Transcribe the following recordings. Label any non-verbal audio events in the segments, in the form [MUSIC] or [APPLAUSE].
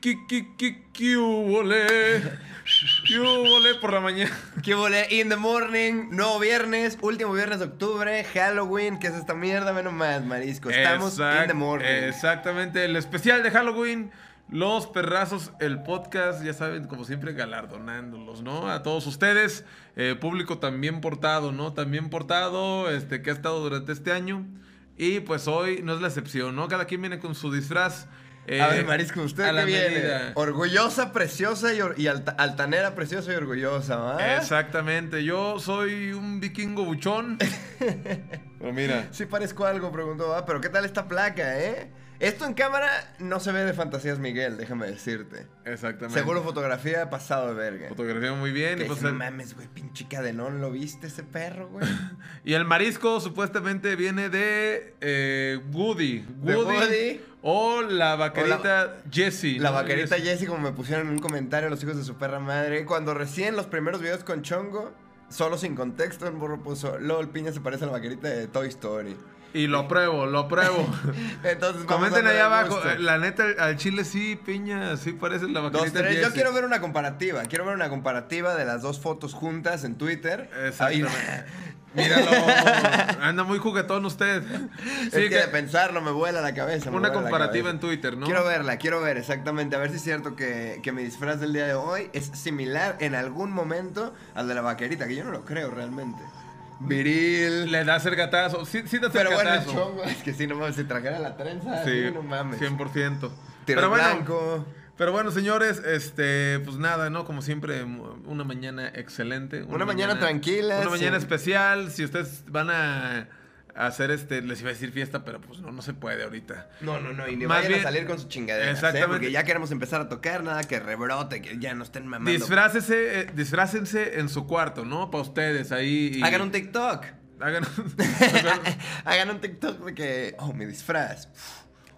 ¿Qué, qué, qué, qué hubole por la mañana? ¿Qué volé? In the morning, nuevo viernes, último viernes de octubre, Halloween, ¿qué es esta mierda? Menos más, marisco. Estamos Exact- in the morning. Exactamente, el especial de Halloween. Los perrazos, el podcast, ya saben, como siempre, galardonándolos, ¿no? A todos ustedes, eh, público también portado, ¿no? También portado, este, que ha estado durante este año. Y pues hoy no es la excepción, ¿no? Cada quien viene con su disfraz. eh, a ver, marisco, ¿usted a qué la viene? medida. Orgullosa, preciosa y, or- y alta- altanera, preciosa y orgullosa, ¿va? Exactamente, yo soy un vikingo buchón. [LAUGHS] Pero mira, Sí parezco algo, preguntó, ¿va? Pero ¿qué tal esta placa, eh? Esto en cámara no se ve de fantasías Miguel, déjame decirte. exactamente. Seguro fotografía pasado de verga. Fotografía muy bien. Y, pues, el- no mames, güey, pinche cadenón, ¿lo viste ese perro, güey? [LAUGHS] y el marisco supuestamente viene de eh, Woody. ¿De Woody. Woody? O la vaquerita Jessie. La ¿no? vaquerita Jessie. Jessie, como me pusieron en un comentario los hijos de su perra madre, cuando recién los primeros videos con Chongo, solo sin contexto, el burro puso, LOL, piña se parece a la vaquerita de Toy Story. Y lo pruebo, lo pruebo. [LAUGHS] Entonces, Comenten a ahí ver abajo. La neta, al chile sí, piña, sí parece la Dos, vaquerita tres. Yo quiero ver una comparativa. Quiero ver una comparativa de las dos fotos juntas en Twitter. Exactamente. [LAUGHS] Míralo. Anda muy juguetón usted. es Sí, que, que- de pensarlo me vuela la cabeza. una comparativa en. Twitter, ¿no? Quiero verla, quiero ver exactamente. A ver si es cierto que, que mi disfraz del día de hoy es similar en algún momento al de la vaquerita, que yo no lo creo realmente. Viril. Le da el gatazo. Sí, sí hace Pero el bueno, gatazo. chongo, es que si no mames, si trajera la trenza, Sí, sí, no mames. 100%. Tiro Pero bueno, blanco. pero bueno, señores, este, pues nada, ¿no? Como siempre, una mañana excelente. Una mañana tranquila, Una mañana sí. especial. Si ustedes van a hacer este, les iba a decir fiesta, pero pues no, no se puede ahorita. No, no, no, y ni Más vayan bien- a salir con su chingadera. Exactamente. Porque ya queremos empezar a tocar, nada que rebrote, que ya no estén mamando. Disfrácese, eh, disfrácense en su cuarto, ¿no? Para ustedes ahí. y- Hagan un TikTok. Hagan [LAUGHS] [LAUGHS] Hagan un TikTok de que, oh, mi disfraz.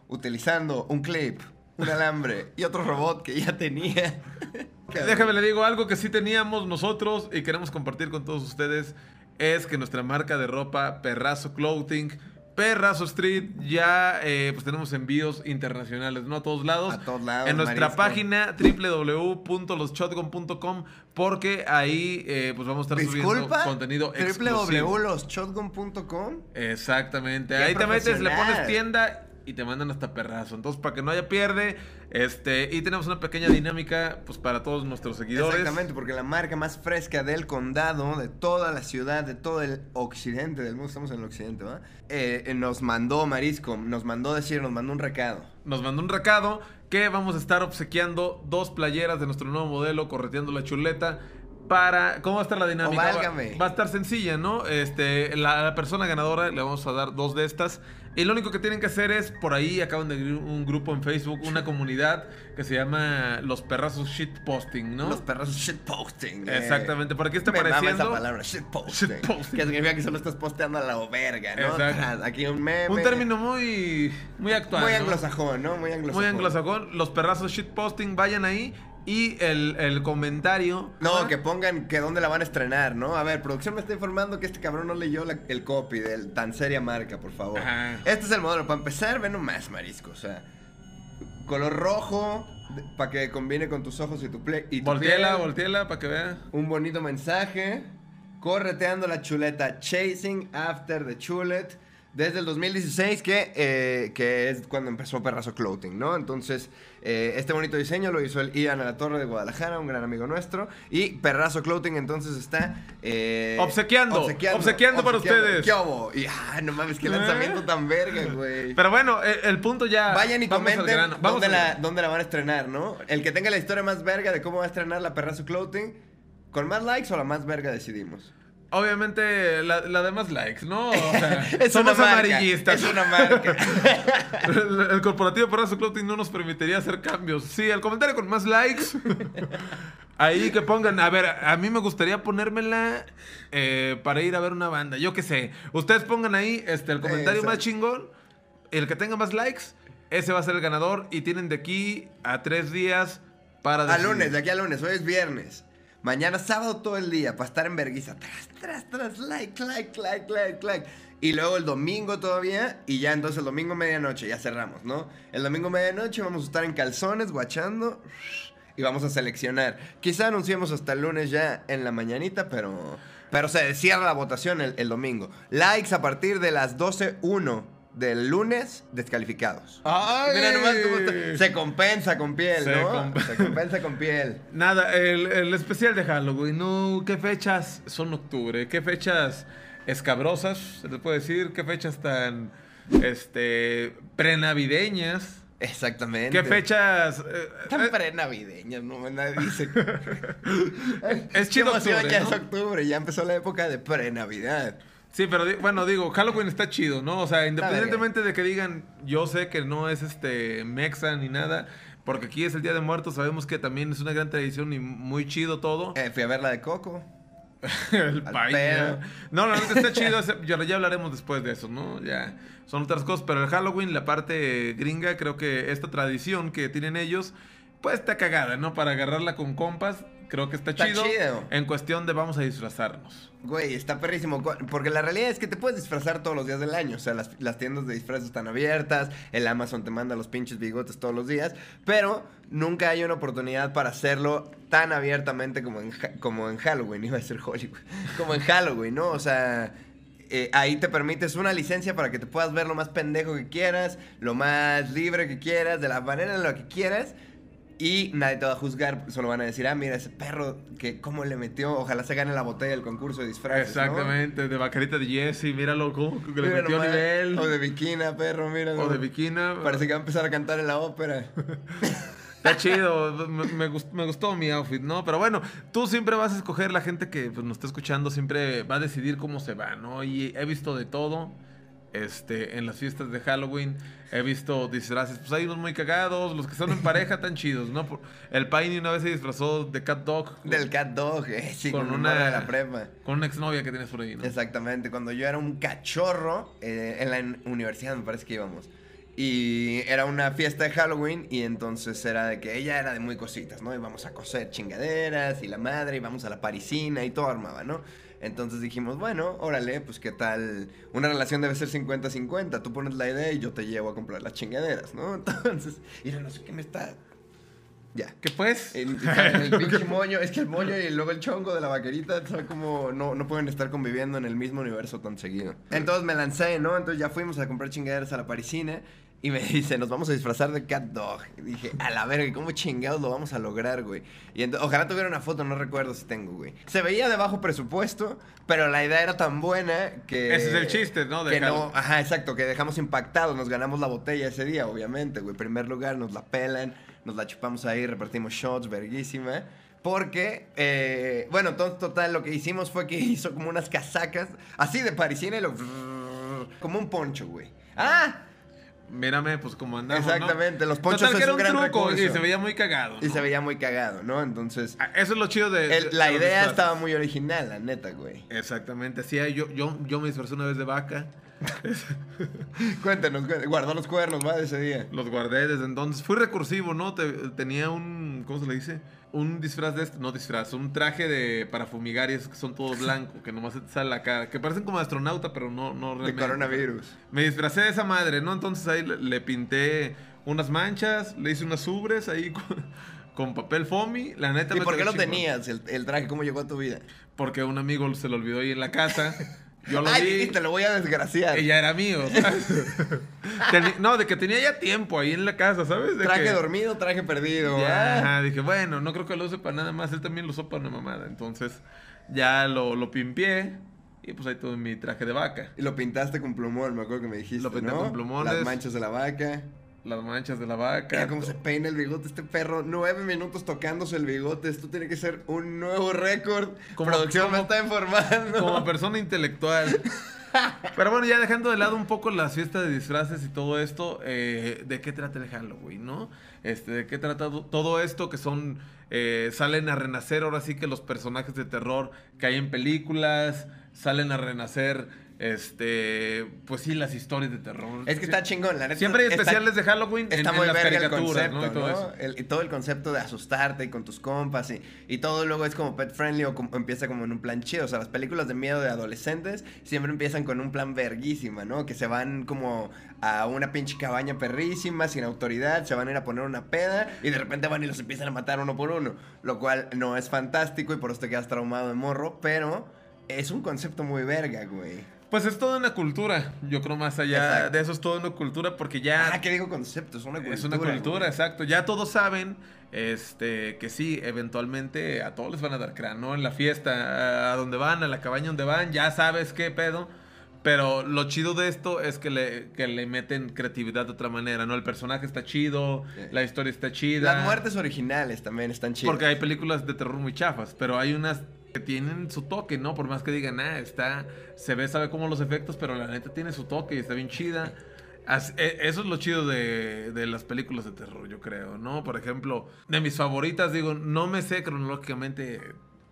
Utilizando un clip, un alambre y otro robot que ya tenía. [LAUGHS] Déjame le digo algo que sí teníamos nosotros y queremos compartir con todos ustedes es que nuestra marca de ropa Perrazo Clothing, Perrazo Street, ya eh, pues tenemos envíos internacionales, ¿no? A todos lados. A todos lados, En nuestra marisco. página www.loshotgun.com porque ahí eh, pues vamos a estar subiendo contenido www.loshotgun.com. Exactamente. Ahí te metes, le pones tienda y te mandan hasta perrazo. Entonces, para que no haya pierde, este, y tenemos una pequeña dinámica, pues, para todos nuestros seguidores. Exactamente, porque la marca más fresca del condado, de toda la ciudad, de todo el occidente del mundo, estamos en el occidente, ¿va? Eh, eh, nos mandó Marisco, nos mandó decir, nos mandó un recado. Nos mandó un recado que vamos a estar obsequiando dos playeras de nuestro nuevo modelo, correteando la chuleta. Para, ¿cómo va a estar la dinámica? Oh, va, a estar sencilla, ¿no? Este, la, la persona ganadora le vamos a dar dos de estas. Y lo único que tienen que hacer es, por ahí acaban de abrir un grupo en Facebook, una comunidad que se llama Los Perrazos Shitposting, ¿no? Los perros shitposting. eh. Exactamente, por aquí está Me mama apareciendo. esa palabra, shitposting. Shitposting. Que significa que solo estás posteando a la verga, ¿no? Exacto. Aquí un meme. Un término muy, muy actual. Muy ¿no? anglosajón, ¿no? Muy anglosajón. Muy anglosajón. Los perrazos shitposting, vayan ahí. Y el, el comentario. No, ¿Ah? que pongan que dónde la van a estrenar, ¿no? A ver, producción me está informando que este cabrón no leyó la- el copy de tan seria marca, por favor. Ajá. Este es el modelo. Para empezar, ve nomás, marisco. O sea, color rojo, para que combine con tus ojos y tu play. Y tu Volteela, piel. volteela para que vea. Un bonito mensaje. Correteando la chuleta. Chasing after the chulet. Desde el 2016, que, eh, que es cuando empezó Perrazo Clothing, ¿no? Entonces, eh, este bonito diseño lo hizo el Ian a la Torre de Guadalajara, un gran amigo nuestro. Y Perrazo Clothing entonces está... eh, Obsequiando, obsequiando para ustedes. ¿Qué hubo? Y, ah, no mames, qué lanzamiento tan verga, güey. Pero bueno, el, el punto ya. Vayan y comenten vamos dónde, la, dónde la van a estrenar, ¿no? El que tenga la historia más verga de cómo va a estrenar la Perrazo Clothing, ¿con más likes o la más verga decidimos? Obviamente, la, la de más likes, ¿no? O sea, [LAUGHS] Es somos una marca, amarillistas. Es una marca. [LAUGHS] El, el corporativo Perrazo Clothing no nos permitiría hacer cambios. Sí, el comentario con más likes. [LAUGHS] Ahí que pongan, a ver, a mí me gustaría ponérmela eh, para ir a ver una banda. Yo qué sé. Ustedes pongan ahí este, el comentario Eso. más chingón. El que tenga más likes, ese va a ser el ganador. Y tienen de aquí a tres días para A decidir. lunes, de aquí a lunes, hoy es viernes. Mañana sábado todo el día para estar en verguiza. Tras, tras, tras, like, like, like, like, like. Y luego el domingo todavía, y ya entonces el domingo medianoche, ya cerramos, ¿no? El domingo medianoche vamos a estar en calzones, guachando, y vamos a seleccionar. Quizá anunciemos hasta el lunes ya en la mañanita, pero, pero se cierra la votación el, el domingo. Likes a partir de las 12.1 del lunes, descalificados. ¡Ay! Mira nomás cómo está- Se compensa con piel, Se ¿no? comp- Se compensa con piel. Nada, el, el especial de Halloween, no, ¿qué fechas son octubre? ¿Qué fechas escabrosas, se te puede decir? ¿Qué fechas tan, este, prenavideñas? Exactamente. ¿Qué fechas? eh, Tan eh, prenavideñas, no nadie dice. [LAUGHS] Es chido emoción, octubre, ya ¿no? es octubre, ya empezó la época de prenavidad. Sí, pero bueno, digo, Halloween está chido, ¿no? O sea, independientemente de que digan, yo sé que no es este mexa ni nada, porque aquí es el Día de Muertos, sabemos que también es una gran tradición y muy chido todo. Eh, fui a ver la de Coco. [LAUGHS] el país. No, la neta está chido. Ya, ya hablaremos después de eso, ¿no? Ya son otras cosas. Pero el Halloween, la parte gringa, creo que esta tradición que tienen ellos, pues está cagada, ¿no? Para agarrarla con compas, creo que está, Está chido. chido. En cuestión de vamos a disfrazarnos. Güey, está perrísimo. Porque la realidad es que te puedes disfrazar todos los días del año. O sea, las, las tiendas de disfraces están abiertas. El Amazon te manda los pinches bigotes todos los días. Pero nunca hay una oportunidad para hacerlo tan abiertamente como en, como en Halloween. [LAUGHS] Iba a ser Hollywood. Como en Halloween, ¿no? O sea. eh, ahí te permites una licencia para que te puedas ver lo más pendejo que quieras, lo más libre que quieras, de la manera en la que quieras. Y nadie te va a juzgar, solo van a decir, ah, mira, ese perro, que cómo le metió, ojalá se gane la botella del concurso de disfraces. ¿no? Exactamente, de Bacarita de Jesse, míralo cómo que le Mira metió nomás. nivel. O de Bikina, perro, mira. O de Bikina. Parece que va a empezar a cantar en la ópera. [LAUGHS] Está chido, me, me gustó mi outfit, ¿no? Pero bueno, tú siempre vas a escoger la gente que pues, nos está escuchando, siempre va a decidir cómo se va, ¿no? Y he visto de todo. Este, en las fiestas de Halloween he visto disfraces, pues hay unos muy cagados, los que están en pareja tan chidos, ¿no? El Paini una vez se disfrazó de Cat Dog Del cat dog, eh, sí, Con con, una- de la prepa. con una exnovia que tienes por ahí, ¿no? Exactamente, cuando yo era un cachorro, eh, en la universidad me parece que íbamos. Y era una fiesta de Halloween y entonces era de que ella era de muy cositas, ¿no? Íbamos a coser chingaderas y la madre, íbamos a la parisina y todo armaba, ¿no? Entonces dijimos, bueno, órale, pues qué tal, una relación debe ser 50-50, tú pones la idea y yo te llevo a comprar las chingaderas, ¿no? [LAUGHS] Entonces, y no sé qué me está... Ya. ¿Qué pues? [LAUGHS] El, el pinche moño, es que el moño y luego el chongo de la vaquerita, son como no, no pueden estar conviviendo en el mismo universo tan seguido. Entonces me lancé, ¿no? Entonces ya fuimos a comprar chingaderas a la parisina y me [LAUGHS] dice, nos vamos a disfrazar de cat dog. Y dije, a la verga, ¿cómo chingados lo vamos a lograr, güey? Y ojalá tuviera una foto, no recuerdo si tengo, güey. Se veía de bajo presupuesto, pero la idea era tan buena que... Ese es el chiste, ¿no? De que no, ajá, exacto, que dejamos impactados, nos ganamos la botella ese día, obviamente, güey. Primer lugar, nos la pelan, nos la chupamos ahí, repartimos shots, verguísima. Porque, eh, bueno, entonces, total, lo que hicimos fue que [LAUGHS] hizo como unas casacas, así de parisina y lo... Como un poncho, güey. ¡Ah! Mírame, pues como andamos, ¿no? Exactamente, los ponchos Total, que es era un un gran truco y se veía muy cagado. Y ¿no? se veía muy cagado, ¿no? Entonces, Ah, Eso es lo chido de... el- de- la de idea estaba muy original, la neta, güey. Exactamente, sí, yo, yo, yo me disfrazé una vez de vaca, [LAUGHS] cuéntanos, guardó los cuernos, va, de ese día. los guardé desde entonces, fui recursivo, ¿no? Te- tenía un, ¿cómo se le dice? Un disfraz de este, no disfraz, un traje de para fumigar y esos que son todos blancos, que nomás se te sale la cara, que parecen como de astronauta, pero no, no De realmente. coronavirus. Me disfracé de esa madre, ¿no? Entonces ahí le, le pinté unas manchas, le hice unas ubres ahí [LAUGHS] con, con papel foamy, la neta ¿Y me por qué lo chingón. tenías, el, el traje? ¿Cómo llegó a tu vida? Porque un amigo se lo olvidó ahí en la casa. [LAUGHS] Yo lo Ay, vi. dijiste, lo voy a desgraciar. Ya era mío. [LAUGHS] no, de que tenía ya tiempo ahí en la casa, ¿sabes? De Traje que- dormido, traje perdido. Ya, ah. ajá, dije, bueno, no creo que lo use para nada más. Él también lo usó para una mamada. Entonces, ya lo, lo pimpié. Y pues ahí tuve mi traje de vaca. Y lo pintaste con plumón, me acuerdo que me dijiste. Lo pinté ¿no? con plumones. Las manchas de la vaca. Las manchas de la vaca. Mira cómo se peina el bigote este perro. Nueve minutos tocándose el bigote. Esto tiene que ser un nuevo récord. Como- Producción me como- está informando. Como persona intelectual. Pero bueno, ya dejando de lado un poco las fiestas de disfraces y todo esto, eh, ¿de qué trata el Halloween, no? Este, ¿De qué trata do- todo esto que son, eh, salen a renacer ahora sí que los personajes de terror que hay en películas, salen a renacer este, pues sí, las historias de terror. Es que está chingón, la neta. Siempre hay está- especiales de Halloween en, Está en muy las verga el caricaturas, concepto, ¿no? Y todo ¿no? eso. El- y todo el concepto de asustarte y con tus compas y, y todo luego es como pet friendly o como- empieza como en un plan chido. O sea, las películas de miedo de adolescentes siempre empiezan con un plan verguísima, ¿no? Que se van como a una pinche cabaña perrísima, sin autoridad, se van a ir a poner una peda y de repente van y los empiezan a matar uno por uno. Lo cual no es fantástico y por eso te quedas traumado de morro, pero es un concepto muy verga, güey. Pues es toda una cultura, yo creo más allá Exacto. de eso es toda una cultura porque ya Ah, ¿qué digo concepto? Es una cultura. es una cultura, güey. exacto. Ya todos saben este que sí, eventualmente a todos les van a dar crán, ¿no? En la fiesta, a donde van, a la cabaña donde van, ya sabes qué pedo. Pero lo chido de esto es que le, que le meten creatividad de otra manera, ¿no? El personaje está chido, Sí. la historia está chida. Las muertes originales también están chidas. Porque hay películas de terror muy chafas, pero hay unas que tienen su toque, ¿no? Por más que digan, ah, está, se ve, sabe cómo los efectos, pero la neta tiene su toque y está bien chida. E- Eso es lo chido de, de las películas de terror, yo creo, ¿no? Por ejemplo, de mis favoritas, digo, no me sé cronológicamente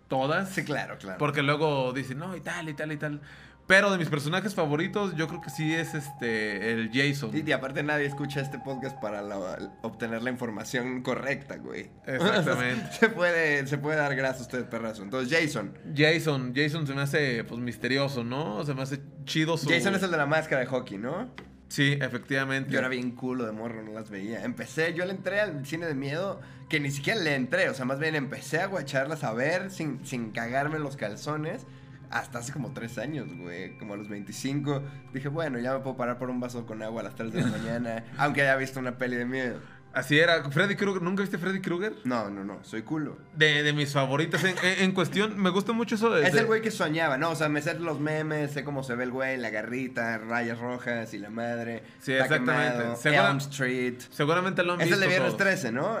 todas. Sí, claro, claro. Porque luego dicen, no, y tal, y tal, y tal. Pero de mis personajes favoritos, yo creo que sí es este, el Jason. Y aparte nadie escucha este podcast para la- obtener la información correcta, güey. Exactamente. [LAUGHS] se, puede, se puede dar gracias a usted, perrazo. Entonces, Jason. Jason, Jason se me hace, pues, misterioso, ¿no? Se me hace chido su... Jason es el de la máscara de hockey, ¿no? Sí, efectivamente. Yo era bien culo de morro, no las veía. Empecé, yo le entré al cine de miedo, que ni siquiera le entré, o sea, más bien empecé a guacharlas a ver sin, sin cagarme los calzones. Hasta hace como tres años, güey, como a los 25. Dije, bueno, ya me puedo parar por un vaso con agua a las 3 de la mañana, [LAUGHS] aunque haya visto una peli de miedo. Así era. Freddy Krueger, ¿nunca viste Freddy Krueger? No, no, no, soy culo. De, de mis favoritas en, en- en cuestión. Me gusta mucho eso de. Es de- el güey que soñaba, ¿no? O sea, me sé los memes, sé cómo se ve el güey, la garrita, rayas rojas y la madre. Sí, está exactamente. Segura- Elm Street. Seguramente lo han Es visto. el de Viernes todos. 13, ¿no? No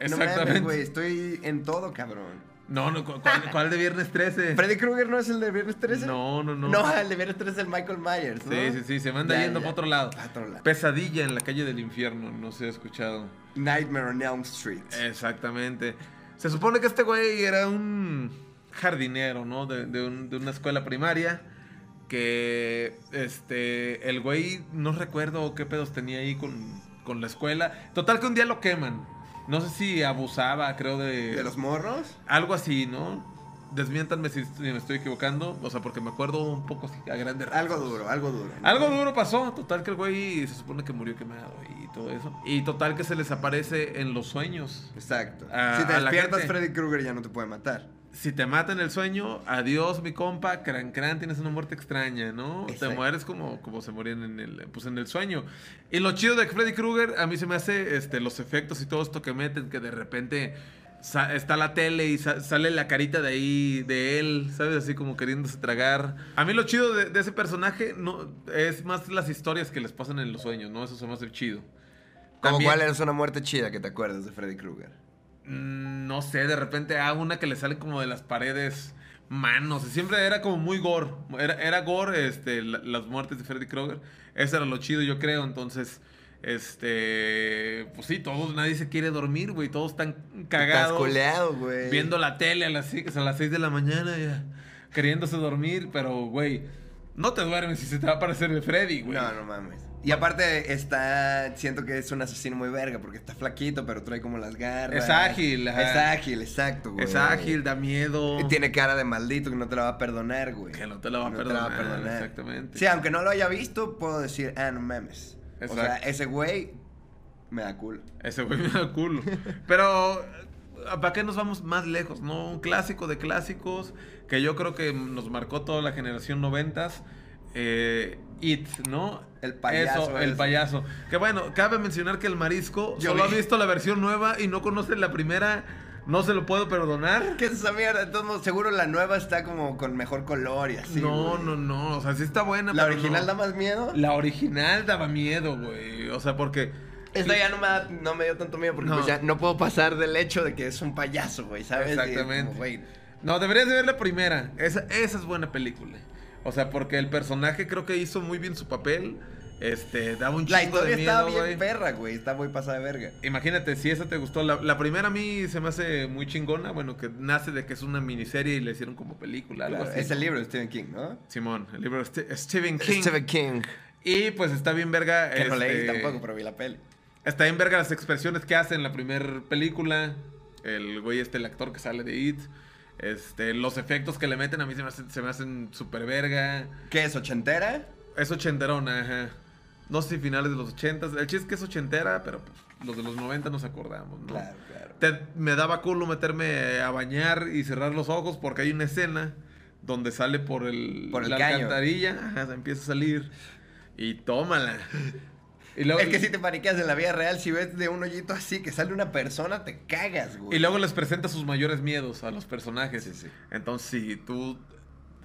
Exactamente. mames, güey, estoy en todo, cabrón. No, no, ¿cu- ¿cuál, [LAUGHS] cuál de Viernes 13? ¿Freddy Krueger no es el de Viernes 13? No, no, no. No, el de Viernes 13 es el Michael Myers, ¿no? Sí, sí, sí. Se me anda Ya, yendo ya. para otro lado. Pa' otro lado. Pesadilla en la calle del infierno. No se ha escuchado. Nightmare on Elm Street. Exactamente. Se supone que este güey era un jardinero, ¿no? De, de un- de una escuela primaria. Que este. El güey, no recuerdo qué pedos tenía ahí con, con la escuela. Total que un día lo queman. No sé si abusaba, creo, de. ¿De los morros? Algo así, ¿no? Desmiéntanme si, me estoy equivocando. O sea, porque me acuerdo un poco así, a grande Algo duro, algo duro. ¿no? algo duro pasó, total que el güey se supone que murió quemado y todo eso. Y total que se les aparece en los sueños. Exacto. A- si te despiertas. Freddy Krueger ya no te puede matar. Si te mata en el sueño, adiós mi compa, cran cran, tienes una muerte extraña, ¿no? Te mueres como, como se morían en el, pues en el sueño. Y lo chido de Freddy Krueger, a mí se me hace este, los efectos y todo esto que meten, que de repente está la tele y sa- sale la carita de ahí, de él, ¿sabes? Así como queriéndose tragar. A mí lo chido de, de ese personaje no, es más las historias que les pasan en los sueños, ¿no? Eso se me hace chido. Como cuál es una muerte chida que te acuerdas de Freddy Krueger. Mm, No sé, de repente a una que le sale como de las paredes manos. Siempre era como muy gore. Era, era gore este, la- las muertes de Freddy Krueger. Eso era lo chido, yo creo. Entonces, este. Pues sí, todos, nadie se quiere dormir, güey. Todos están cagados. güey. Viendo la tele a las, seis- a las 6 de la mañana, ya. Queriéndose dormir, pero, güey. No te duermes si se te va a aparecer el Freddy, güey. No, no mames. Y aparte está, siento que es un asesino muy verga porque está flaquito, pero trae como las garras. Es ágil, ajá. Es ágil, exacto, güey. Es ágil, da miedo. Y tiene cara de maldito que no te la va a perdonar, güey. Que no te la va a No perdonar, exactamente. Sí, aunque no lo haya visto, puedo decir, ah, no mames. O sea, ese güey me da culo. Ese güey me da culo. Pero, ¿para qué nos vamos más lejos? No, un clásico de clásicos que yo creo que nos marcó toda la generación noventas. Eh, It, ¿no? El payaso Eso, el payaso. Que bueno, cabe mencionar que el marisco Yo solo vi. ha visto la versión nueva y no conoce la primera. No se lo puedo perdonar. [LAUGHS] ¿Qué es esa mierda? Modos, seguro la nueva está como con mejor color y así. no, güey. no, no. O sea, sí está buena. ¿La pero original no. da más miedo? La original daba miedo, güey. O sea, porque. Esta ya no me, da- no me dio tanto miedo porque No. pues ya no puedo pasar del hecho de que es un payaso, güey, ¿sabes? Exactamente. como, güey, No, deberías de ver la primera. Esa, esa es buena película. O sea, porque el personaje creo que hizo muy bien su papel. Este, daba un La chingo de historia miedo, estaba bien perra, güey. Está muy pasada de verga. Imagínate, si esa te gustó. La, la primera a mí se me hace muy chingona. Bueno, que nace de que es una miniserie y le hicieron como película, algo Claro, así. es el libro de Stephen King, ¿no? Simón, el libro de Ste- Stephen King. Stephen King. Y pues está bien verga. Que no leí este, tampoco, pero vi la peli. Está bien verga las expresiones que hace en la primera película. El güey este, el actor que sale de It. Este, los efectos que le meten a mí se me hacen, se me hacen súper verga. ¿Qué es, ochentera? Es ochenterona, ajá. No sé si finales de los ochentas. El chiste es que es ochentera, pero pues, los de los noventa nos acordamos, ¿no? Claro, claro. Te- me daba culo meterme a bañar y cerrar los ojos porque hay una escena donde sale por el, Por el la caño. alcantarilla, ajá, empieza a salir y tómala. Y luego, Es que si te paniqueas en la vida real, si ves de un hoyito así que sale una persona, te cagas, güey. y luego les presenta sus mayores miedos a los personajes. Sí, sí. Entonces, si tú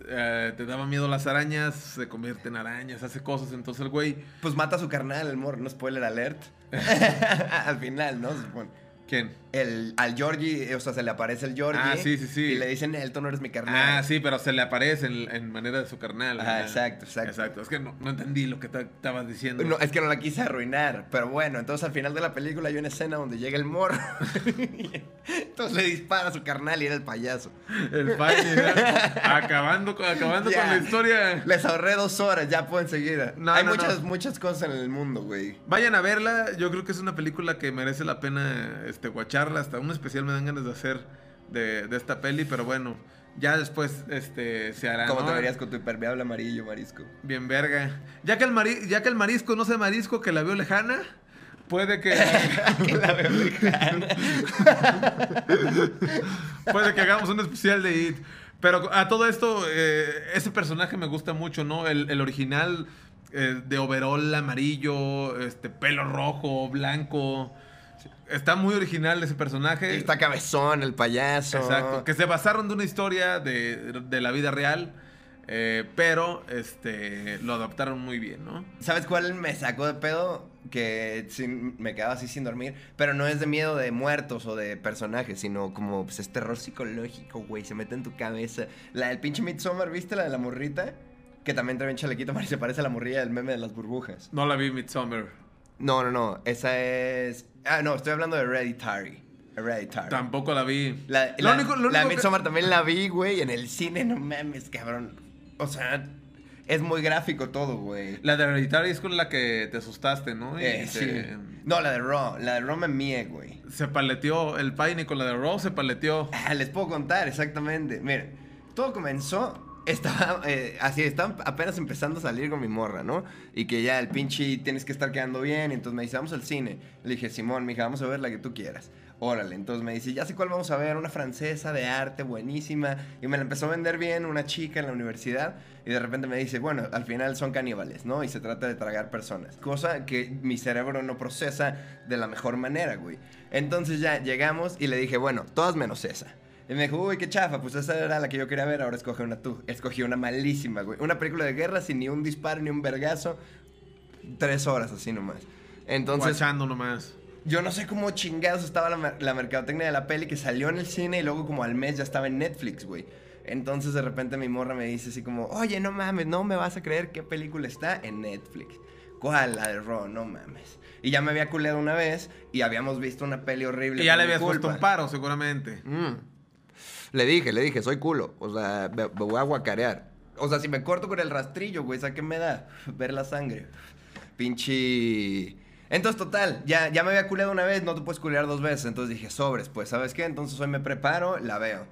eh, te daba miedo las arañas, se convierte en arañas, hace cosas. Entonces el güey, Pues mata a su carnal, el morro, no spoiler alert. [LAUGHS] [LAUGHS] Al final, ¿no? Supone. ¿Quién? El, al Georgie, o sea, se le aparece el Georgie. Ah, sí, sí, sí. Y le dicen, tú no eres mi carnal. Ah, sí, pero se le aparece en, en manera de su carnal. Ajá. exacto, exacto. Exacto. Es que no, no entendí lo que estabas diciendo. No, es que no la quise arruinar, pero bueno, entonces al final de la película hay una escena donde llega el morro. [LAUGHS] entonces le dispara a su carnal y era el payaso. El ya. [LAUGHS] acabando, con- acabando Ya. con la historia. Les ahorré dos horas, ya pueden seguir. No, hay no, muchas, muchas cosas en el mundo, güey. Vayan a verla, yo creo que es una película que merece la pena este, guacharla, hasta un especial me dan ganas de hacer de, de esta peli, pero bueno, ya después este, se hará. ¿Cómo ¿no? te verías con tu impermeable amarillo, marisco? Bien verga. Ya que, el mari- ya que el marisco no sea marisco, que la veo lejana, puede que... [LAUGHS] que la veo lejana. [LAUGHS] Puede que hagamos un especial de It. Pero a todo esto, eh, ese personaje me gusta mucho, ¿no? El, el original eh, de overall amarillo, este pelo rojo, blanco. Está muy original ese personaje. Está cabezón, el payaso. Exacto. Que se basaron de una historia de, de la vida real. eh, pero este lo adaptaron muy bien, ¿no? ¿Sabes cuál me sacó de pedo? Que sin- me quedaba así sin dormir. Pero no es de miedo de muertos o de personajes, sino como pues, es terror psicológico, güey. Se mete en tu cabeza. La del pinche Midsommar, ¿viste? La de la morrita. Que también trae bien chalequito, se [LAUGHS] parece a la morrilla del meme de las burbujas. No la vi Midsommar. No, no, no. Esa es. Ah, no, estoy hablando de Hereditary. Hereditary. Tampoco la vi. La, Lo la- único- lo la único que- Midsommar también la vi, güey, en el cine, no mames, cabrón. O sea, es muy gráfico todo, güey. La de Hereditary es con la que te asustaste, ¿no? Eh, te- sí. No, la de Raw. La de Raw me mie, güey. Se paleteó el Paine con la de Raw, se paleteó. Ah, les puedo contar exactamente. Miren, todo comenzó. Estaba eh, así, estaba apenas empezando a salir con mi morra, ¿no? Y que ya el pinche tienes que estar quedando bien. Entonces me dice, vamos al cine. Le dije, Simón, mija, vamos a ver la que tú quieras. Órale, entonces me dice, ya sé cuál vamos a ver, una francesa de arte buenísima. Y me la empezó a vender bien una chica en la universidad. Y de repente me dice, bueno, al final son caníbales, ¿no? Y se trata de tragar personas. Cosa que mi cerebro no procesa de la mejor manera, güey. Entonces ya llegamos y le dije, bueno, todas menos esa. Y me dijo, uy, qué chafa, pues esa era la que yo quería ver, ahora escoge una tú. Escogí una malísima, güey. Una película de guerra sin ni un disparo ni un vergazo. Tres horas así nomás. Entonces, Guachando nomás. yo no sé cómo chingados estaba la, la mercadotecnia de la peli que salió en el cine y luego como al mes ya estaba en Netflix, güey. Entonces de repente mi morra me dice así como, oye, no mames, no me vas a creer qué película está en Netflix. ¿Cuál? La de Raw, no mames. Y ya me había culeado una vez y habíamos visto una peli horrible. Y ya le habías puesto un paro, seguramente. Mm. Le dije, le dije, soy culo. O sea, me, voy a guacarear. O sea, si me corto con el rastrillo, güey, ¿sabes qué me da? Ver la sangre. Pinche. Entonces, total, ya, ya me había culeado una vez, no te puedes culear dos veces. Entonces dije, sobres, pues, ¿sabes qué? Entonces hoy me preparo, la veo.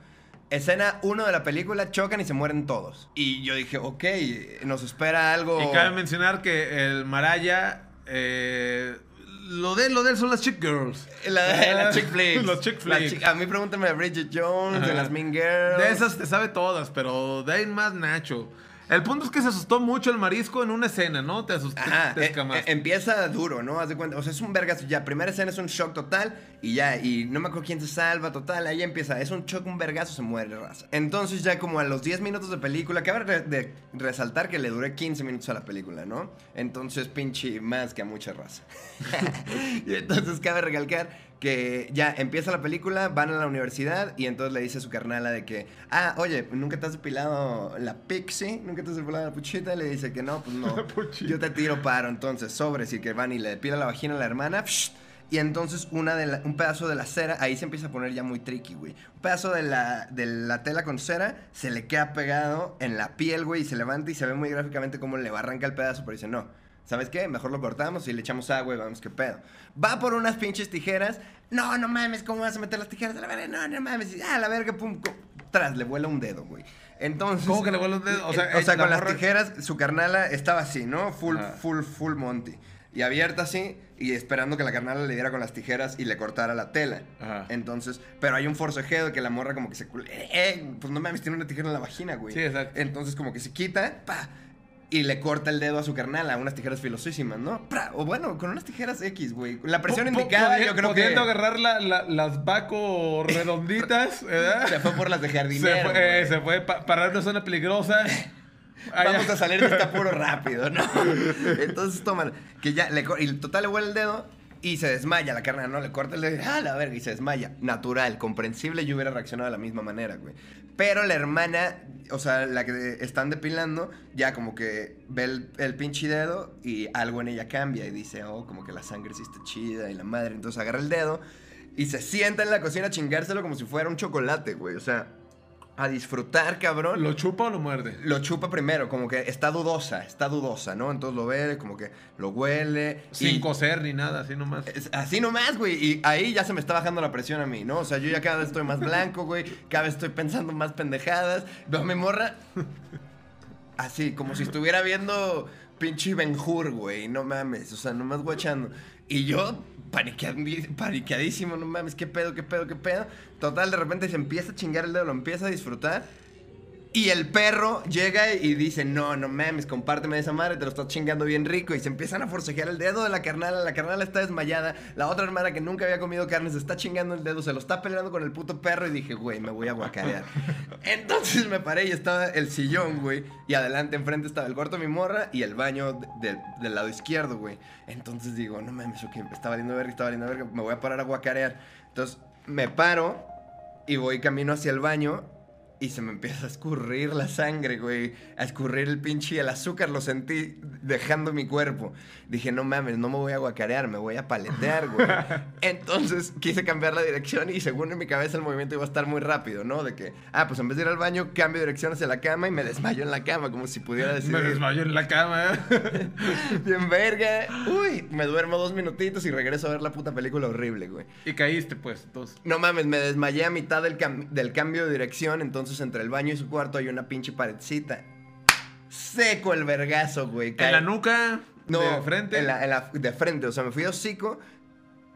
Escena 1 de la película, chocan y se mueren todos. Y yo dije, ok, nos espera algo. Y cabe mencionar que el Maraya. eh, lo de lo de él son las chick girls. La, [LAUGHS] la chick [LAUGHS] flicks. Los chick flicks. chick- a mí pregúntame de Bridget Jones, de las Mean Girls. De esas te sabe todas, pero de ahí más Nacho. El punto es que se asustó mucho el marisco en una escena, ¿no? Te asustó, Ajá, te eh, eh, empieza duro, ¿no? Haz de cuenta. O sea, es un vergazo. Ya, primera escena es un shock total y ya, y no me acuerdo quién se salva, total. Ahí empieza. Es un shock, un vergazo, se muere raza. Entonces, ya como a los 10 minutos de película, cabe re- de resaltar que le duré 15 minutos a la película, ¿no? Entonces, pinche más que a mucha raza. [LAUGHS] y entonces, cabe recalcar que ya empieza la película, van a la universidad y entonces le dice a su carnala de que, ah, oye, ¿nunca te has depilado la pixie? ¿Nunca te has depilado la puchita? Y le dice que no, pues no. [LAUGHS] Yo te tiro paro, entonces, sobres y que van y le depila la vagina a la hermana. y entonces una de la- un pedazo de la cera, ahí se empieza a poner ya muy tricky, güey. Un pedazo de la, de la tela con cera se le queda pegado en la piel, güey, y se levanta y se ve muy gráficamente cómo le arranca el pedazo, pero dice, no, ¿sabes qué? Mejor lo cortamos y le echamos agua y vamos, qué pedo. Va por unas pinches tijeras, no, no mames, ¿cómo vas a meter las tijeras a la verga? No, no mames, y, ah, la verga, pum, tras, le vuela un dedo, güey. Entonces... ¿Cómo que le vuela un dedo? O sea, o sea la con las tijeras, su carnala estaba así, ¿no? Full, full, full Monty. Y abierta así, y esperando que la carnala le diera con las tijeras y le cortara la tela. Ajá. Entonces, pero hay un forcejeo de que la morra como que se... Eh, eh, pues no mames, tiene una tijera en la vagina, güey. Sí, exacto. Entonces como que se quita, pa, y le corta el dedo a su carnala, unas tijeras filosísimas, ¿no? Pra, o bueno, con unas tijeras X, güey. La presión indicada, yo creo Pudiendo que... agarrar la- la- las vaco redonditas, [LAUGHS] ¿verdad? Se fue por las de Se jardinero. fue, eh, se fue pa- parar una zona peligrosa. [LAUGHS] Allá- Vamos a salir de este apuro [LAUGHS] rápido, ¿no? Entonces toman, que ya, le, y total le huele el dedo y se desmaya la carne, ¿no? Le corta el dedo, ah, la verga, y se desmaya. Natural, comprensible, yo hubiera reaccionado de la misma manera, güey. Pero la hermana, o sea, la que están depilando, ya como que ve el, el pinche dedo y algo en ella cambia y dice, oh, como que la sangre sí está chida y la madre. Entonces agarra el dedo y se sienta en la cocina a chingárselo como si fuera un chocolate, güey. O sea, a disfrutar, cabrón. ¿Lo chupa o lo muerde? Lo chupa primero, como que está dudosa, está dudosa, ¿no? Entonces lo ve, como que lo huele. Sin y- coser ni nada, así nomás. Así nomás, güey. Y ahí ya se me está bajando la presión a mí, ¿no? O sea, yo ya cada vez estoy más blanco, güey. Cada vez estoy pensando más pendejadas. Veo a mi morra. [LAUGHS] Así, como si estuviera viendo pinche Benjur, güey. No mames. O sea, nomás guachando. Y yo, paniqueadísimo, no mames, qué pedo, qué pedo, qué pedo. Total, de repente se empieza a chingar el dedo, lo empieza a disfrutar. Y el perro llega y dice, no, no mames, compárteme esa madre, te lo estás chingando bien rico. Y se empiezan a forcejear el dedo de la carnala, la carnala está desmayada. La otra hermana que nunca había comido carne se está chingando el dedo, se lo está peleando con el puto perro. Y dije, güey, me voy a guacarear. [LAUGHS] Entonces me paré y estaba el sillón, güey. Y adelante, enfrente estaba el cuarto de mi morra y el baño de- de- del lado izquierdo, güey. Entonces digo, no mames, ok, está valiendo verga, está valiendo verga, me voy a parar a guacarear. Entonces me paro y voy camino hacia el baño y se me empieza a escurrir la sangre, güey. A escurrir el pinche el azúcar, lo sentí dejando mi cuerpo. Dije, no mames, no me voy a guacarear, me voy a paletear, güey. [LAUGHS] Entonces quise cambiar la dirección y según en mi cabeza el movimiento iba a estar muy rápido, ¿no? De que, ah, pues en vez de ir al baño, cambio de dirección hacia la cama y me desmayo en la cama, como si pudiera decir. Me desmayó en la cama. ¿eh? [LAUGHS] Bien verga. Uy, me duermo dos minutitos y regreso a ver la puta película horrible, güey. y caíste, pues, entonces. No mames, me desmayé a mitad del, cam- del cambio de dirección, entonces entre el baño y su cuarto hay una pinche paredcita. Seco el vergazo, güey. En la nuca, No, de frente. En la, en la- de frente, o sea, me fui hocico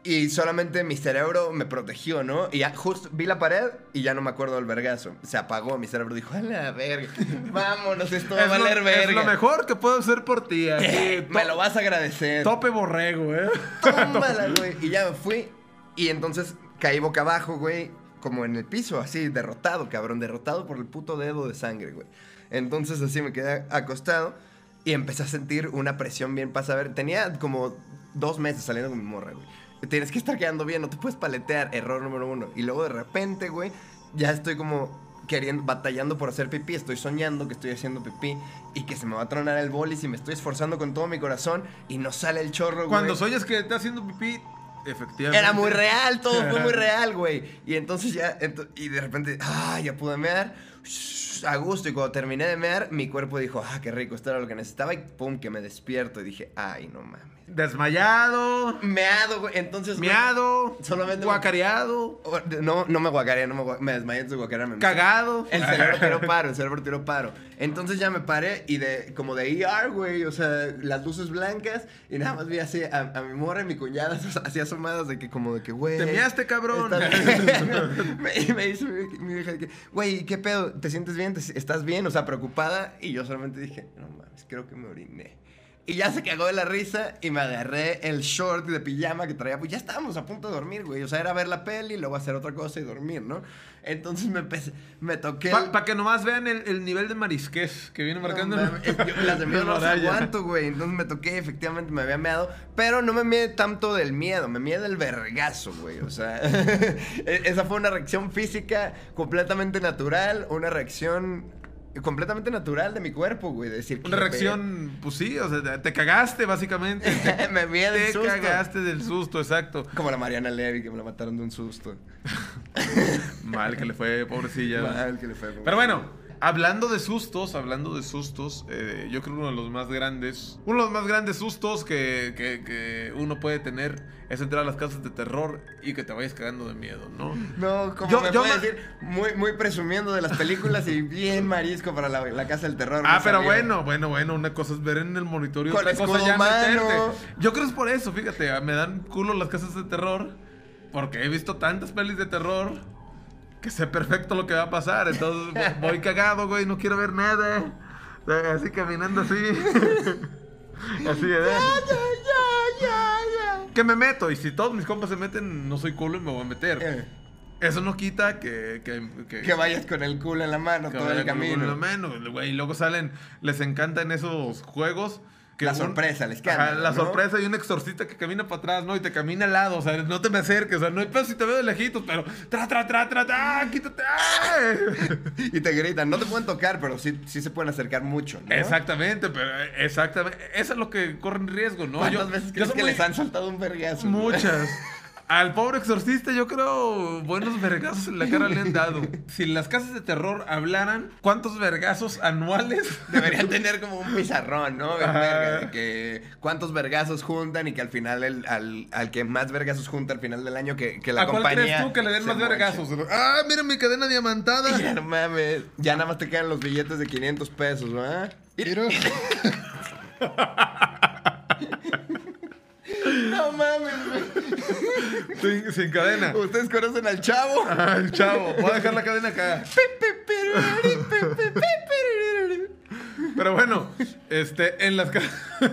y solamente mi cerebro me protegió, ¿no? Y ya justo vi la pared y ya no me acuerdo del vergazo. Se apagó, mi cerebro dijo, a la verga, [LAUGHS] vámonos, esto va a es, lo, valer es verga. lo mejor que puedo hacer por ti. [LAUGHS] Me lo vas a agradecer. Tope borrego, ¿eh? [LAUGHS] Tómala, güey. Y ya me fui. Y entonces caí boca abajo, güey. Como en el piso, así, derrotado, cabrón. Derrotado por el puto dedo de sangre, güey. Entonces así me quedé acostado. Y empecé a sentir una presión bien para saber. Tenía como dos meses saliendo con mi morra, güey. Tienes que estar quedando bien, no te puedes paletear. Error número uno. Y luego de repente, güey, ya estoy como queriendo, batallando por hacer pipí. Estoy soñando que estoy haciendo pipí y que se me va a tronar el bolis y me estoy esforzando con todo mi corazón y no sale el chorro, güey. Cuando soñas que estás haciendo pipí, efectivamente. Era muy real, todo fue muy [LAUGHS] real, güey. Y entonces ya, ento- y de repente, ah, ya pude mear, shh, a gusto. Y cuando terminé de mear, mi cuerpo dijo, ah, qué rico, esto era lo que necesitaba. Y pum, que me despierto. Y dije, ay, no mames. Desmayado, Meado, güey. Entonces, güey, miado, solamente- guacareado, No, no me guacaré, no me, gua- me desmayé antes de guacarearme. cagado. El cerebro tiró paro, el cerebro tiró paro. Entonces ya me paré y de como de ER, güey, o sea, las luces blancas y nada más vi así a, a mi morra y mi cuñada [LAUGHS] así asomadas de que como de que, güey. Te measte, cabrón. estás- [LAUGHS] me, me dice mi, mi vieja de que, güey, ¿qué pedo? ¿Te sientes bien? ¿Te- ¿Estás bien? O sea, preocupada. Y yo solamente dije, no mames, creo que me oriné. Y ya se cagó de la risa y me agarré el short de pijama que traía. Pues ya estábamos a punto de dormir, güey. O sea, era ver la peli, luego hacer otra cosa y dormir, ¿no? Entonces me, empecé- me toqué. el- Para que nomás vean el, el nivel de marisquez que viene marcando. No, las de miedo no las aguanto, güey. Entonces me toqué, efectivamente me había meado. Pero no me mide tanto del miedo, me mide del vergazo, güey. O sea, [LAUGHS] e- esa fue una reacción física completamente natural, una reacción completamente natural de mi cuerpo, güey. de Decir, Una "¿Qué reacción, pues sí, o sea, te cagaste básicamente. [LAUGHS] Te, pedo?". me del te susto. cagaste del susto, exacto. Como la Mariana Levy, que me la mataron de un susto. [LAUGHS] Mal que le fue, pobrecilla. Mal que le fue, Pero bueno, hablando de sustos, hablando de sustos, eh, yo creo que uno de los más grandes, uno de los más grandes sustos que, que- que uno puede tener es entrar a las casas de terror y que te vayas cagando de miedo, ¿no? No, como Yo- me yo puede me- decir, muy, muy presumiendo de las películas y bien marisco para la, la casa del terror. Ah, pero bueno, bueno, bueno, una cosa es ver en el monitor y Con otra cosa ya meterte. Yo creo que es por eso, fíjate, me dan culo las casas de terror porque he visto tantas pelis de terror que sé perfecto lo que va a pasar, entonces vo- [LAUGHS] voy cagado, güey, no quiero ver nada. Así caminando así. [LAUGHS] así, ¿verdad? Que me meto y si todos mis compas se meten, no soy culo y me voy a meter. Eh, Eso no quita que que, que- que vayas con el culo en la mano todo el con camino. la mano, güey, y luego salen, les encantan esos juegos. Que La un- sorpresa, Ajá, escándalo, la ¿no? sorpresa y un exorcista que camina para atrás, ¿no? Y te camina al lado, o sea, no te me acerques, o sea, no hay pedo si te veo de lejitos, pero tra, tra, tra, tra, tra, quítate. ¡ay! [LAUGHS] Y te gritan, no te pueden tocar, pero sí, sí se pueden acercar mucho, ¿no? Exactamente, pero exactamente, eso es lo que corren riesgo, ¿no? ¿Cuántas Yo- veces crees que muy- les han soltado un vergazo? Muchas. [LAUGHS] Al pobre exorcista yo creo buenos vergazos en la cara le han dado. [LAUGHS] Si las casas de terror hablaran, ¿cuántos vergazos anuales? [LAUGHS] Deberían tener como un pizarrón, ¿no? Verga, de que cuántos vergazos juntan y que al final, el- al, al que más vergazos junta al final del año, que, que la ¿A cuál compañía... crees tú que le den más moche. vergazos? Ah, mira mi cadena diamantada. [LAUGHS] Ya no mames, ya nada más te quedan los billetes de 500 pesos, ¿verdad? No mames. Sin, sin cadena. ¿Ustedes conocen al chavo? Ay, chavo, voy a dejar la cadena acá. Pero bueno, este, en las casas. [LAUGHS]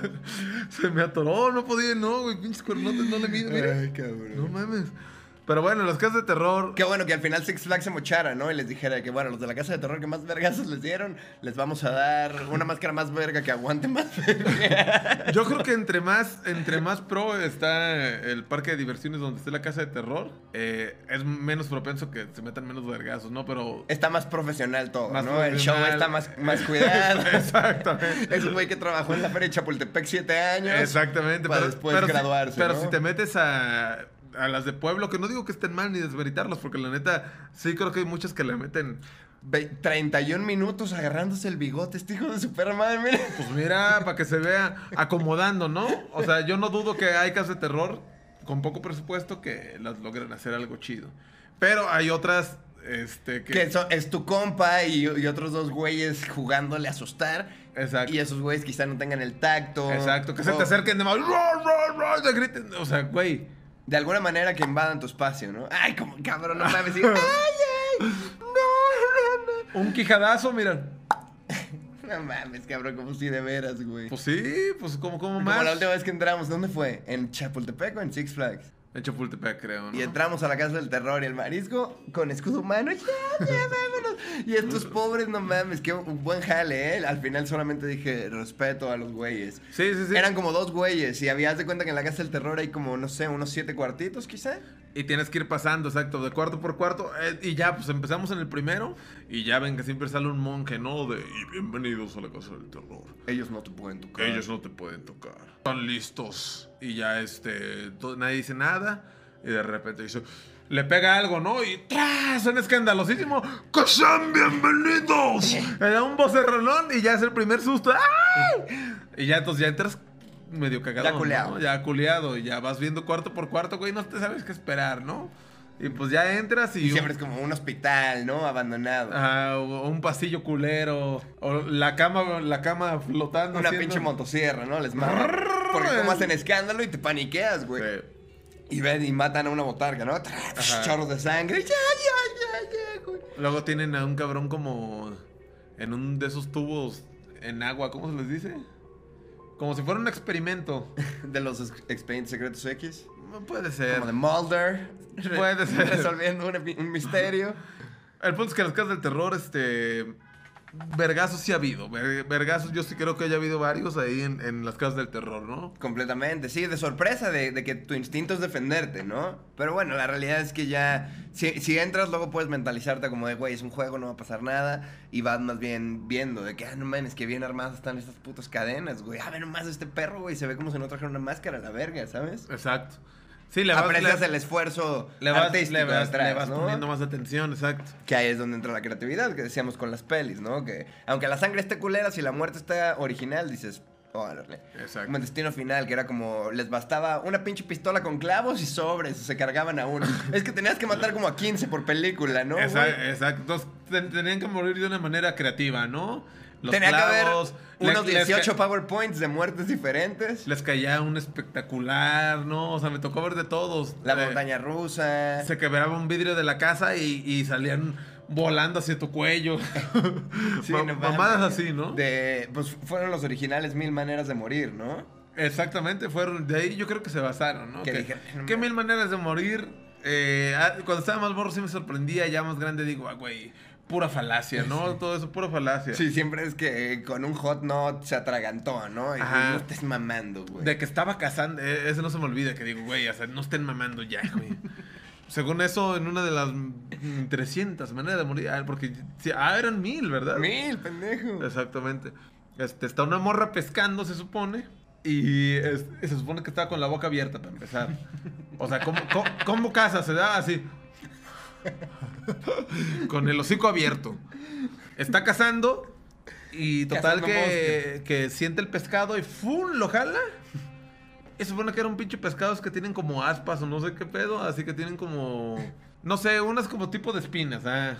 Se me atoró, no podía, no, güey, pinches cuernotes, no le mido, mira. Ay, cabrón. No mames. Pero bueno, en las casas de terror. Qué bueno que al final Six Flags se mochara, ¿no? Y les dijera que, bueno, los de la casa de terror que más vergazos les dieron, les vamos a dar una máscara más verga que aguante más. Yo creo que entre más, entre más pro está el parque de diversiones donde esté la casa de terror, eh, es menos propenso que se metan menos vergazos, ¿no? Pero. Está más profesional todo, Más ¿no? El show está más, más cuidado. [LAUGHS] Exactamente. Es un güey que trabajó en la feria de Chapultepec siete años. Exactamente. Para pero después pero si- graduarse, pero ¿no? si te metes a, a las de pueblo, que no digo que estén mal ni desmeritarlas, porque la neta, sí creo que hay muchas que le meten. Ve- 31 minutos agarrándose el bigote, este hijo de su perra madre, mira. Pues mira, para que se vea acomodando, ¿no? O sea, yo no dudo que hay casas de terror con poco presupuesto que las logren hacer algo chido. Pero hay otras, este, que. Que es tu compa y, y otros dos güeyes jugándole a asustar. Exacto. Y esos güeyes quizá no tengan el tacto. Exacto, que se te acerquen de griten. O sea, güey. De alguna manera que invadan tu espacio, ¿no? Ay, como cabrón, no mames. y- [LAUGHS] ay, ay, no, no, Un quijadazo, mira. [LAUGHS] no. Mames, cabrón, como si de veras, güey. Pues sí, pues como, como Como más. la última vez que entramos, ¿dónde fue? ¿En Chapultepec o en Six Flags? En Chapultepec, creo, ¿no? Y entramos a la casa del terror y el marisco con escudo humano. [LAUGHS] Ya, ya, vámonos. Y estos pobres, no mames, qué un buen jale, ¿eh? Al final solamente dije respeto a los güeyes. Sí, sí, sí. Eran como dos güeyes y habías de cuenta que en la casa del terror hay como, no sé, unos siete cuartitos quizá. Y tienes que ir pasando, exacto, de cuarto por cuarto. eh, y ya, pues empezamos en el primero. Y ya ven que siempre sale un monje, ¿no? De y bienvenidos a la casa del terror. Ellos no te pueden tocar. Ellos no te pueden tocar. Están listos. Y ya, este, nadie dice nada. Y de repente dice, le pega algo, ¿no? Y ¡tras! Suena escandalosísimo. ¡Que sean bienvenidos! Le da un vocerronón y ya es el primer susto. ¡Ay! Y ya, entonces ya entras medio cagado. Ya culeado. ¿no? Ya culeado. Y ya vas viendo cuarto por cuarto, güey. No te sabes qué esperar, ¿no? Y pues ya entras y... Y siempre es como un hospital, ¿no? Abandonado. Ah, o un pasillo culero. O la cama, la cama flotando. Una haciendo- pinche motosierra, ¿no? Les matan. Porque como hacen escándalo y te paniqueas, güey. Sí. Y ven y matan a una botarga, ¿no? Chorros de sangre. Ya, ya, ya, ya, güey. Luego tienen a un cabrón como en un de esos tubos en agua, ¿cómo se les dice? Como si fuera un experimento. [LAUGHS] De los ex- expedientes secretos X. Puede ser. Como de Mulder. Puede ser. Resolviendo un, misterio. El punto es que en las casas del terror, este. Vergazos sí ha habido. ver- Vergazos, yo sí creo que haya habido varios ahí en, en las casas del terror, ¿no? Completamente, sí, de sorpresa, de, de que tu instinto es defenderte, ¿no? Pero bueno, la realidad es que ya, si, si entras, luego puedes mentalizarte como de, güey, es un juego, no va a pasar nada, y vas más bien viendo de que, ah, no mames, que bien armadas están estas putas cadenas, güey, ah, ve nomás este perro, güey, se ve como si no trajera una máscara a la verga, ¿sabes? Exacto. Sí, le vas, Aprecias le- el esfuerzo le vas, artístico le vas- detrás, le vas ¿no? poniendo más atención, exacto. Que ahí es donde entra la creatividad, que decíamos con las pelis, ¿no? Que aunque la sangre esté culera, si la muerte está original, dices, órale. Exacto. Como en Destino Final, que era como, les bastaba una pinche pistola con clavos y sobres, se cargaban a uno. [LAUGHS] es que tenías que matar como a 15 por película, ¿no? Güey? exacto. Entonces, ten- tenían que morir de una manera creativa, ¿no? Los Tenía clavos, que haber le- unos les ca- 18 PowerPoints de muertes diferentes. Les caía un espectacular, ¿no? O sea, me tocó ver de todos. La Eh, montaña rusa. Se quebraba un vidrio de la casa y, y salían volando hacia tu cuello. [LAUGHS] Sí, no. Mamadas así, ¿no? De, pues fueron los originales Mil Maneras de Morir, ¿no? Exactamente, fueron de ahí yo creo que se basaron, ¿no? Que Que, dijeron, "No que mames". mil maneras de morir. Eh, ah, cuando estaba más morro sí me sorprendía, ya más grande digo, ah, güey, pura falacia, ¿no? Todo eso, pura falacia. Sí, siempre es que con un hot not se atragantó, ¿no? Y Ajá. no estés mamando, güey. De que estaba cazando, eh, ese no se me olvida, que digo, güey, o sea, no estén mamando ya, güey. [LAUGHS] Según eso, en una de las mm, 300 maneras de morir, ah, porque ah, eran mil, ¿verdad? Mil, pendejo. Exactamente. Este, está una morra pescando, se supone. Y es- se supone que estaba con la boca abierta para empezar. O sea, ¿cómo, cómo, cómo caza? Se da así. [LAUGHS] con el hocico abierto. Está cazando. Y total que, que siente el pescado y ¡fum! lo jala. Y supone que era un pinche pescados que tienen como aspas o no sé qué pedo. Así que tienen como. No sé, unas como tipo de espinas. ah.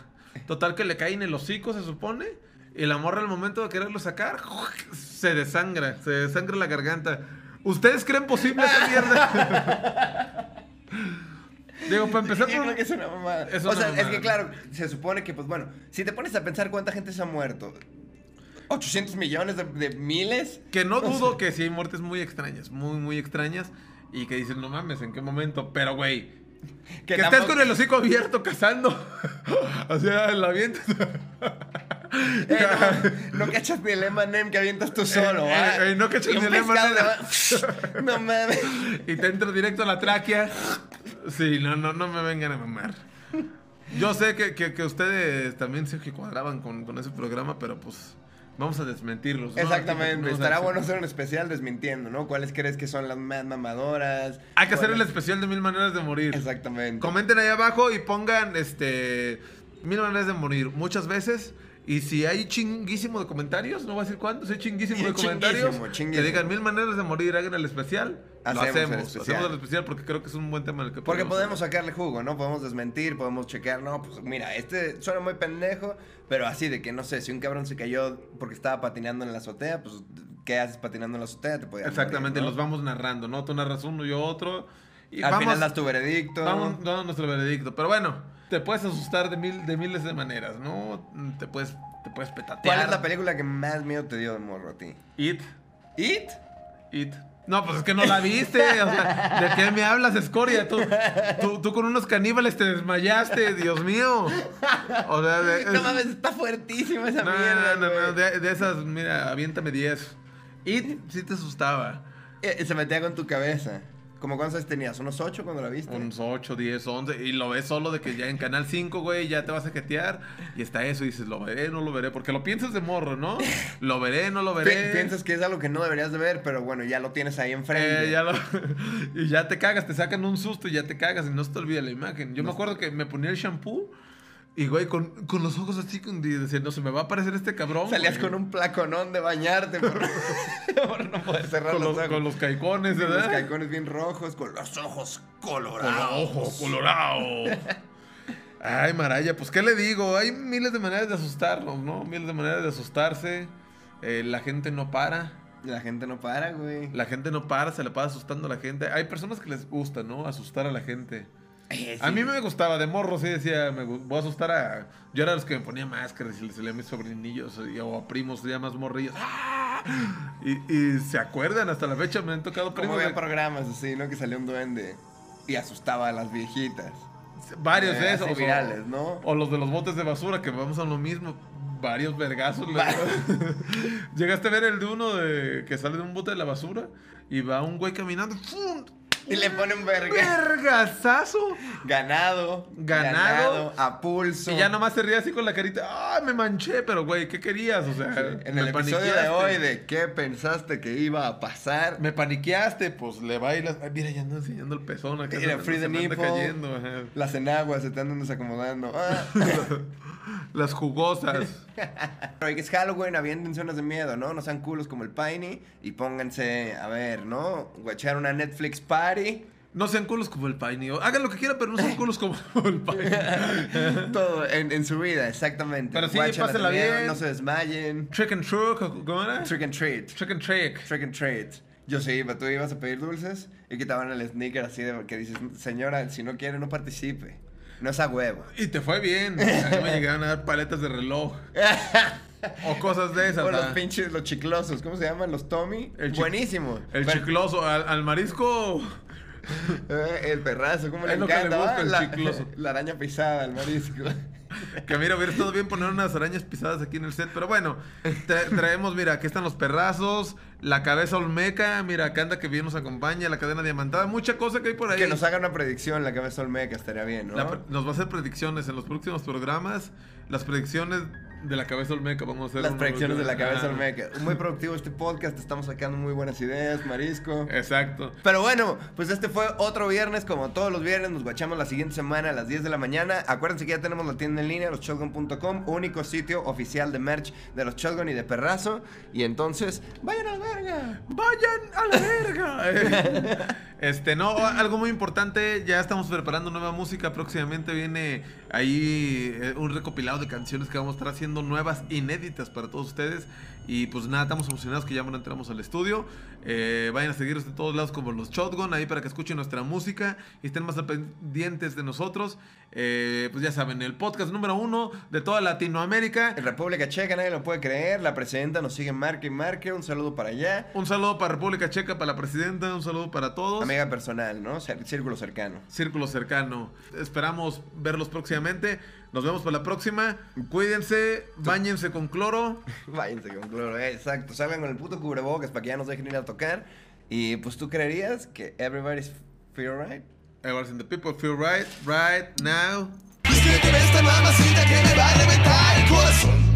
Total que le cae en el hocico, se supone. Y la morra al momento de quererlo sacar, [LAUGHS] se desangra. Se desangra la garganta. ¿Ustedes creen posible esa mierda? [LAUGHS] Digo, para empezar Yo por- creo que es una mamada. Es o una sea, es mamada. que claro, se supone que, pues bueno, si te pones a pensar cuánta gente se ha muerto, 800 millones de, de miles. Que no [LAUGHS] O sea, dudo que sí hay muertes muy extrañas, muy, muy extrañas. Y que dicen, no mames, ¿en qué momento? Pero, güey, [LAUGHS] que, estés tampoco- con el hocico abierto cazando. [LAUGHS] o sea, la avientas. Eh, no, no cachas ni el M&M que avientas tú solo, Eh, ¿ah? eh, eh, no cachas ni el M&M. No mames. y te entra directo a la tráquea. Sí, no, no, no me vengan a mamar. Yo sé que, que, que ustedes también se que cuadraban con, con ese programa, pero pues vamos a desmentirlos. ¿no? Exactamente. No, Estará bueno hacer un especial desmintiendo, ¿no? ¿Cuáles crees que son las más mamadoras? Hay que hacer el ¿Cuáles- especial de mil maneras de morir. Exactamente. Comenten ahí abajo y pongan este mil maneras de morir muchas veces. Y si hay chinguísimo de comentarios, no voy a decir cuántos, hay chinguísimo de [LAUGHS] Chinguísimo, comentarios, chinguísimo. que digan mil maneras de morir, hagan el especial. lo Hacemos el hacemos, especial. hacemos el especial porque creo que es un buen tema en el que Porque podemos hablar. sacarle jugo, ¿no? Podemos desmentir, podemos chequear, no, pues mira, este suena muy pendejo, pero así de que no sé, si un cabrón se cayó porque estaba patinando en la azotea, pues ¿qué haces patinando en la azotea? Te Exactamente, morir, los ¿no? vamos narrando, ¿no? Tú narras uno, yo otro. Y Al vamos, final das tu veredicto. vamos dando nuestro veredicto. Pero bueno, te puedes asustar de, mil, de miles de maneras, ¿no? Te puedes, te puedes petatear. ¿Cuál es la película que más miedo te dio de morro a ti? It. ¿It? It. No, pues es que no la viste. O sea, ¿de qué me hablas, escoria? Tú, tú, tú con unos caníbales te desmayaste, Dios mío. O sea, de, No mames, está fuertísima esa no, mierda, no, no, güey. de, de esas, mira, aviéntame 10. It sí te asustaba. Eh, Se metía con tu cabeza. ¿Cómo cuántos años tenías? ¿Unos 8 cuando la viste? Unos 8, 10, 11. Y lo ves solo de que ya en Canal 5, güey, ya te vas a jetear. Y está eso y dices, lo veré, no lo veré. Porque lo piensas de morro, ¿no? [LAUGHS] Lo veré, no lo veré. Piensas que es algo que no deberías de ver, pero bueno, ya lo tienes ahí enfrente. Eh, ya lo- [LAUGHS] y ya te cagas, te sacan un susto y ya te cagas y no se te olvida la imagen. Yo me acuerdo que me ponía el shampoo y, güey, con, con los ojos así, con, no se me va a aparecer este cabrón. Salías güey". con un placonón de bañarte por, [LAUGHS] por no poder cerrar Con los, los, ojos. con los caicones, Con ¿verdad? los caicones bien rojos, con los ojos Con colorados. los ojos colorados. Ay, Maraya, pues, ¿qué le digo? Hay miles de maneras de asustarnos, ¿no? Miles de maneras de asustarse. Eh, la gente no para. La gente no para, güey. La gente no para, se le pasa asustando a la gente. Hay personas que les gusta, ¿no? Asustar a la gente. Eh, A mí me gustaba, de morro, sí decía, me voy a asustar a... Yo era los que me ponía máscaras y les salía a mis sobrinillos y- o a primos ya más morrillos. ¡Ah! Y, y se acuerdan, hasta la fecha me han tocado Como primos. había de- programas así, ¿no? Que salió un duende y asustaba a las viejitas. varios Eh, de esos. o- virales, ¿no? O los de los botes de basura, que vamos a lo mismo. Varios vergazos. le- [LAUGHS] Llegaste a ver el de uno de que sale de un bote de la basura y va un güey caminando. ¡fum! Y le ponen verga. ¡Vergazazo! Ganado. Ganado. A pulso. Y ya nomás se ríe así con la carita. ¡Ay, me manché! Pero, güey, ¿qué querías? O sea, En me el episodio de paniqueaste. hoy de qué pensaste que iba a pasar. Me paniqueaste, pues le bailas. Ay, mira, ya anda enseñando el pezón acá. Mira, se- free se the me anda nipple. cayendo. ajá. Las enaguas se te andan desacomodando. Ah. [LAUGHS] Las jugosas. [LAUGHS] Pero que es Halloween, aviéntense unas de miedo, ¿no? No sean culos como el Piney y pónganse, a ver, ¿no? Guachar una Netflix party. No sean culos como el Piney. Hagan lo que quieran, pero no sean culos como [LAUGHS] el Piney. [LAUGHS] Todo en, en su vida, exactamente. Pero sí, pásenla miedo, bien. No se desmayen. Trick and truck, ¿cómo era? Trick and treat. Trick and trick. Trick and treat. Yo sí iba, tú ibas a pedir dulces y quitaban el sneaker así de que dices, señora, si no quiere, no participe. No es a huevo. Y te fue bien. A mí me llegaron a dar paletas de reloj. [LAUGHS] O cosas de esas. O los ¿verdad? pinches, los chiclosos, ¿cómo se llaman? Los Tommy. El Buenísimo. El Pero- chicloso. Al, al marisco. [LAUGHS] Eh, el perrazo, ¿cómo le Es lo que le encanta? gusta, el la, chicloso. [LAUGHS] la araña pisada, el marisco. Que mira, hubiera estado bien poner unas arañas pisadas aquí en el set. Pero bueno, tra- traemos, mira, aquí están los perrazos. La cabeza olmeca. Mira, acá anda que bien nos acompaña. La cadena diamantada. Mucha cosa que hay por ahí. que nos haga una predicción la cabeza olmeca, estaría bien, ¿no? Nos va a hacer predicciones en los próximos programas. Las predicciones de la cabeza olmeca. Vamos a hacer Las predicciones de la cabeza Ah, olmeca. Muy productivo este podcast, estamos sacando muy buenas ideas, marisco. Exacto. Pero bueno, pues este fue otro viernes, como todos los viernes, nos guachamos la siguiente semana a las 10 de la mañana. Acuérdense que ya tenemos la tienda en línea, loshotgun.com, único sitio oficial de merch de los Shotgun y de Perrazo. Y entonces, vayan a la verga. ¡Vayan a la verga! [LAUGHS] este, no, algo muy importante, ya estamos preparando nueva música, próximamente viene ahí eh, un recopilado de canciones que vamos a estar haciendo nuevas, inéditas para todos ustedes. Y pues nada, estamos emocionados que ya bueno, entramos al estudio. Eh, vayan a seguirnos de todos lados como los Shotgun, ahí para que escuchen nuestra música y estén más pendientes de nosotros. Eh, pues ya saben, el podcast número uno de toda Latinoamérica. En República Checa, nadie lo puede creer, la presidenta nos sigue marque y un saludo para allá. Un saludo para República Checa, para la presidenta, un saludo para todos. Amiga personal, ¿no? Círculo cercano. Círculo cercano. Esperamos verlos próximamente. Nos vemos para la próxima. Cuídense, bañense con cloro. [LAUGHS] Váyanse con cloro, eh, exacto. Salgan con el puto cubrebocas para que ya nos dejen ir a tocar. Y pues tú creerías que everybody's feel right. Everyone the people feel right, right now. Quiero esta mamacita que me va a reventar el corazón